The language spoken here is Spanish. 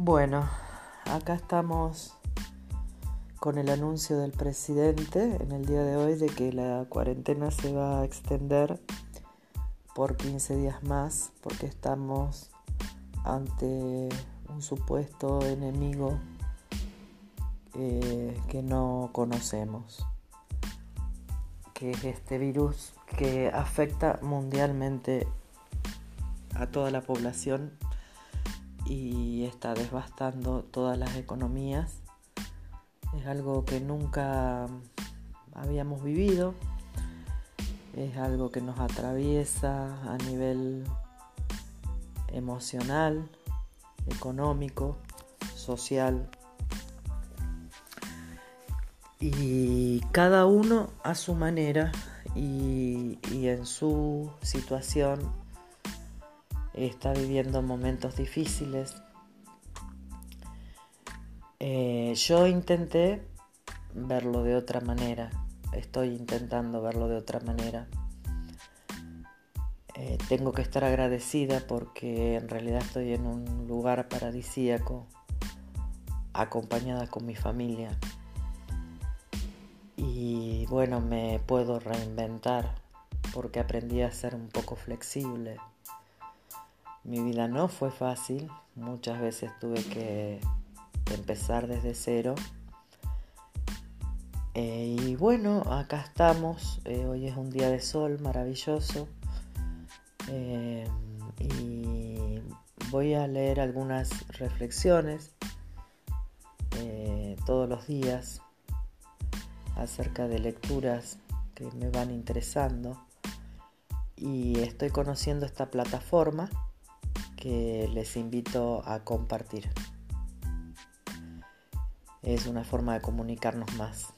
Bueno, acá estamos con el anuncio del presidente en el día de hoy de que la cuarentena se va a extender por 15 días más porque estamos ante un supuesto enemigo eh, que no conocemos, que es este virus que afecta mundialmente a toda la población y está devastando todas las economías. Es algo que nunca habíamos vivido, es algo que nos atraviesa a nivel emocional, económico, social. Y cada uno a su manera y, en su situación está viviendo momentos difíciles. Eh, yo intenté verlo de otra manera, estoy intentando verlo de otra manera. Eh, tengo que estar agradecida porque en realidad estoy en un lugar paradisíaco, acompañada con mi familia. Y bueno, me puedo reinventar porque aprendí a ser un poco flexible. Mi vida no fue fácil, muchas veces tuve que empezar desde cero. Eh, y bueno, acá estamos, eh, hoy es un día de sol maravilloso. Eh, y voy a leer algunas reflexiones todos los días acerca de lecturas que me van interesando. Y estoy conociendo esta plataforma que les invito a compartir. Es una forma de comunicarnos más.